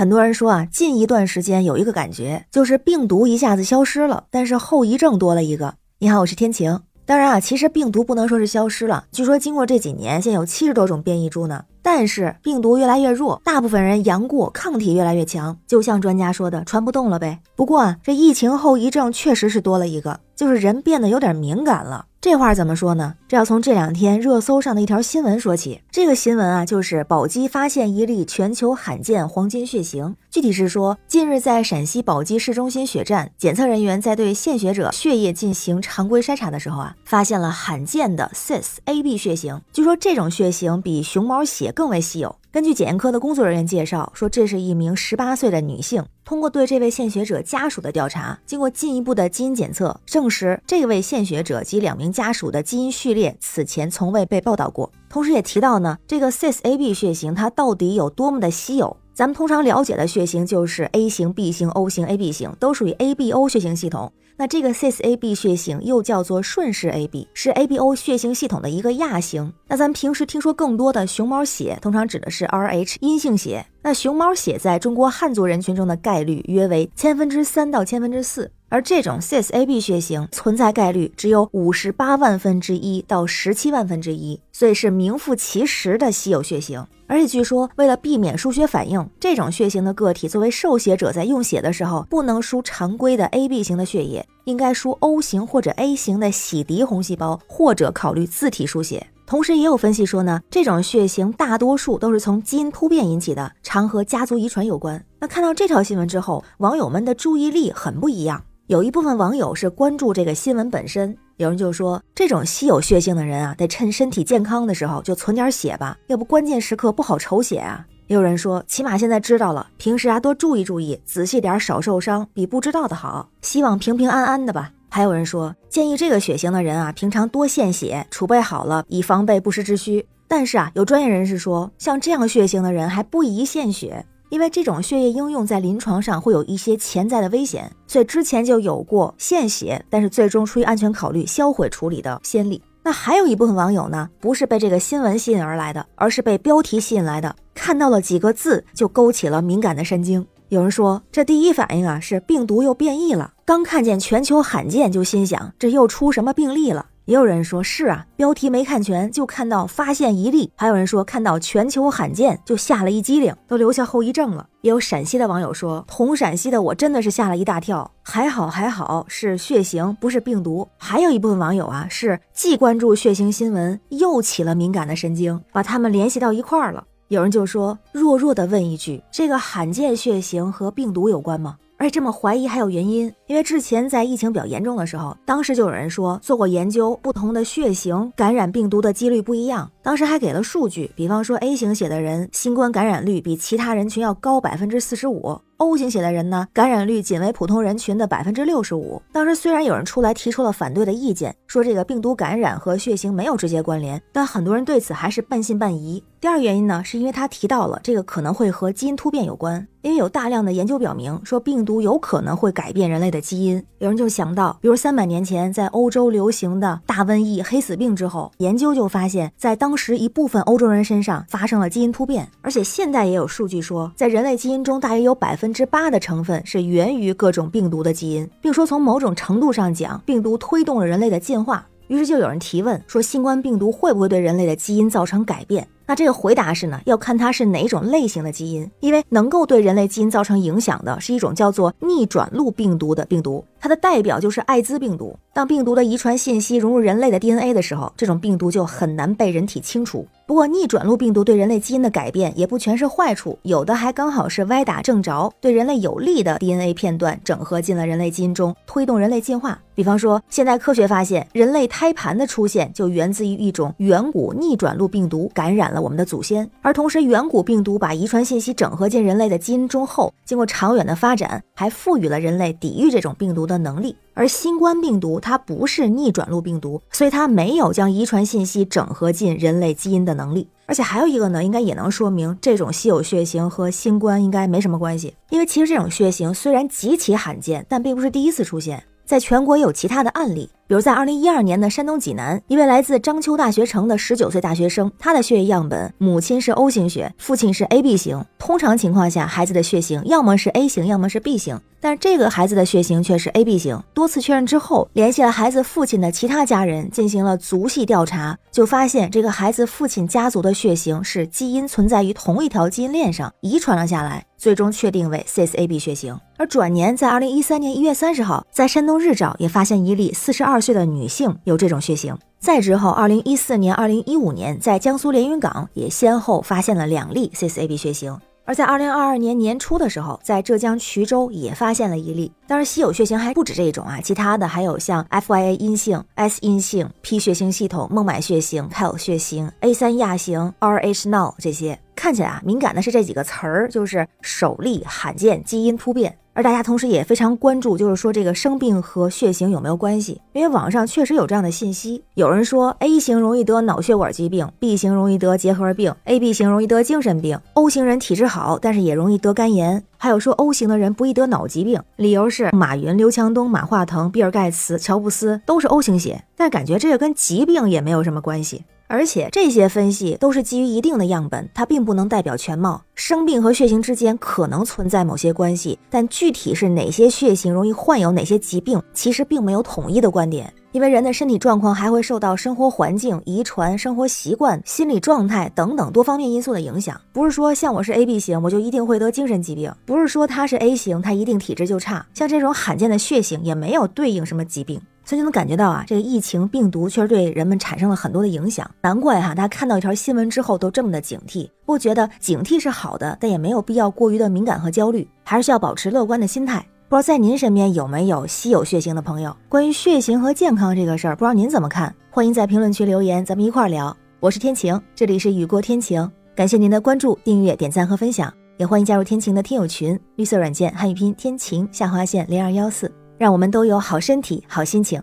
很多人说啊，近一段时间有一个感觉，就是病毒一下子消失了，但是后遗症多了一个。你好，我是天晴。当然啊，其实病毒不能说是消失了，据说经过这几年，现有七十多种变异株呢。但是病毒越来越弱，大部分人阳过，抗体越来越强，就像专家说的，传不动了呗。不过啊，这疫情后遗症确实是多了一个，就是人变得有点敏感了。这话怎么说呢？这要从这两天热搜上的一条新闻说起。这个新闻啊，就是宝鸡发现一例全球罕见黄金血型。具体是说，近日在陕西宝鸡市中心血站，检测人员在对献血者血液进行常规筛查的时候啊，发现了罕见的 cis AB 血型。据说这种血型比熊猫血更为稀有。根据检验科的工作人员介绍，说这是一名十八岁的女性。通过对这位献血者家属的调查，经过进一步的基因检测，证实这位献血者及两名家属的基因序列此前从未被报道过。同时也提到呢，这个 cis AB 血型它到底有多么的稀有？咱们通常了解的血型就是 A 型、B 型、O 型、AB 型，都属于 ABO 血型系统。那这个 cis AB 血型又叫做顺势 AB，是 ABO 血型系统的一个亚型。那咱们平时听说更多的熊猫血，通常指的是 Rh 阴性血。那熊猫血在中国汉族人群中的概率约为千分之三到千分之四，而这种 cis AB 血型存在概率只有五十八万分之一到十七万分之一，所以是名副其实的稀有血型。而且据说，为了避免输血反应，这种血型的个体作为受血者在用血的时候，不能输常规的 AB 型的血液，应该输 O 型或者 A 型的洗涤红细胞，或者考虑自体输血。同时，也有分析说呢，这种血型大多数都是从基因突变引起的，常和家族遗传有关。那看到这条新闻之后，网友们的注意力很不一样。有一部分网友是关注这个新闻本身。有人就说，这种稀有血型的人啊，得趁身体健康的时候就存点血吧，要不关键时刻不好筹血啊。也有人说，起码现在知道了，平时啊多注意注意，仔细点，少受伤，比不知道的好。希望平平安安的吧。还有人说，建议这个血型的人啊，平常多献血，储备好了，以防备不时之需。但是啊，有专业人士说，像这样血型的人还不宜献血。因为这种血液应用在临床上会有一些潜在的危险，所以之前就有过献血，但是最终出于安全考虑销毁处理的先例。那还有一部分网友呢，不是被这个新闻吸引而来的，而是被标题吸引来的，看到了几个字就勾起了敏感的神经。有人说，这第一反应啊是病毒又变异了，刚看见全球罕见就心想这又出什么病例了。也有人说是啊，标题没看全就看到发现一例，还有人说看到全球罕见就吓了一激灵，都留下后遗症了。也有陕西的网友说，同陕西的我真的是吓了一大跳，还好还好是血型不是病毒。还有一部分网友啊是既关注血型新闻，又起了敏感的神经，把他们联系到一块儿了。有人就说弱弱的问一句，这个罕见血型和病毒有关吗？而且这么怀疑还有原因，因为之前在疫情比较严重的时候，当时就有人说做过研究，不同的血型感染病毒的几率不一样。当时还给了数据，比方说 A 型血的人，新冠感染率比其他人群要高百分之四十五。O 型血的人呢，感染率仅为普通人群的百分之六十五。当时虽然有人出来提出了反对的意见，说这个病毒感染和血型没有直接关联，但很多人对此还是半信半疑。第二原因呢，是因为他提到了这个可能会和基因突变有关，因为有大量的研究表明说病毒有可能会改变人类的基因。有人就想到，比如三百年前在欧洲流行的大瘟疫黑死病之后，研究就发现，在当时一部分欧洲人身上发生了基因突变，而且现在也有数据说，在人类基因中大约有百分。之八的成分是源于各种病毒的基因，并说从某种程度上讲，病毒推动了人类的进化。于是就有人提问说，新冠病毒会不会对人类的基因造成改变？那这个回答是呢，要看它是哪种类型的基因，因为能够对人类基因造成影响的是一种叫做逆转录病毒的病毒，它的代表就是艾滋病毒。当病毒的遗传信息融入人类的 DNA 的时候，这种病毒就很难被人体清除。不过，逆转录病毒对人类基因的改变也不全是坏处，有的还刚好是歪打正着，对人类有利的 DNA 片段整合进了人类基因中，推动人类进化。比方说，现代科学发现，人类胎盘的出现就源自于一种远古逆转录病毒感染了我们的祖先，而同时，远古病毒把遗传信息整合进人类的基因中后，经过长远的发展，还赋予了人类抵御这种病毒的能力。而新冠病毒它不是逆转录病毒，所以它没有将遗传信息整合进人类基因的能力。而且还有一个呢，应该也能说明这种稀有血型和新冠应该没什么关系。因为其实这种血型虽然极其罕见，但并不是第一次出现，在全国有其他的案例。比如在二零一二年的山东济南，一位来自章丘大学城的十九岁大学生，他的血液样本母亲是 O 型血，父亲是 AB 型。通常情况下，孩子的血型要么是 A 型，要么是 B 型，但这个孩子的血型却是 AB 型。多次确认之后，联系了孩子父亲的其他家人进行了族系调查，就发现这个孩子父亲家族的血型是基因存在于同一条基因链上，遗传了下来。最终确定为 CSAB 血型，而转年在二零一三年一月三十号，在山东日照也发现一例四十二岁的女性有这种血型。再之后，二零一四年、二零一五年，在江苏连云港也先后发现了两例 CSAB 血型。而在二零二二年年初的时候，在浙江衢州也发现了一例。当然，稀有血型还不止这一种啊，其他的还有像 FYA 阴性、S 阴性、P 血型系统、孟买血型、Kel 血型、A 三亚型、RH Null 这些。看起来啊，敏感的是这几个词儿，就是首例罕见基因突变。而大家同时也非常关注，就是说这个生病和血型有没有关系？因为网上确实有这样的信息，有人说 A 型容易得脑血管疾病，B 型容易得结核病，AB 型容易得精神病，O 型人体质好，但是也容易得肝炎。还有说 O 型的人不易得脑疾病，理由是马云、刘强东、马化腾、比尔盖茨、乔布斯都是 O 型血，但感觉这个跟疾病也没有什么关系。而且这些分析都是基于一定的样本，它并不能代表全貌。生病和血型之间可能存在某些关系，但具体是哪些血型容易患有哪些疾病，其实并没有统一的观点。因为人的身体状况还会受到生活环境、遗传、生活习惯、心理状态等等多方面因素的影响。不是说像我是 AB 型，我就一定会得精神疾病；不是说他是 A 型，他一定体质就差。像这种罕见的血型也没有对应什么疾病。所以就能感觉到啊，这个疫情病毒确实对人们产生了很多的影响。难怪哈，大家看到一条新闻之后都这么的警惕。不觉得警惕是好的，但也没有必要过于的敏感和焦虑，还是需要保持乐观的心态。不知道在您身边有没有稀有血型的朋友？关于血型和健康这个事儿，不知道您怎么看？欢迎在评论区留言，咱们一块儿聊。我是天晴，这里是雨过天晴，感谢您的关注、订阅、点赞和分享，也欢迎加入天晴的听友群，绿色软件汉语拼天晴下划线零二幺四，让我们都有好身体、好心情。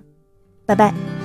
拜拜。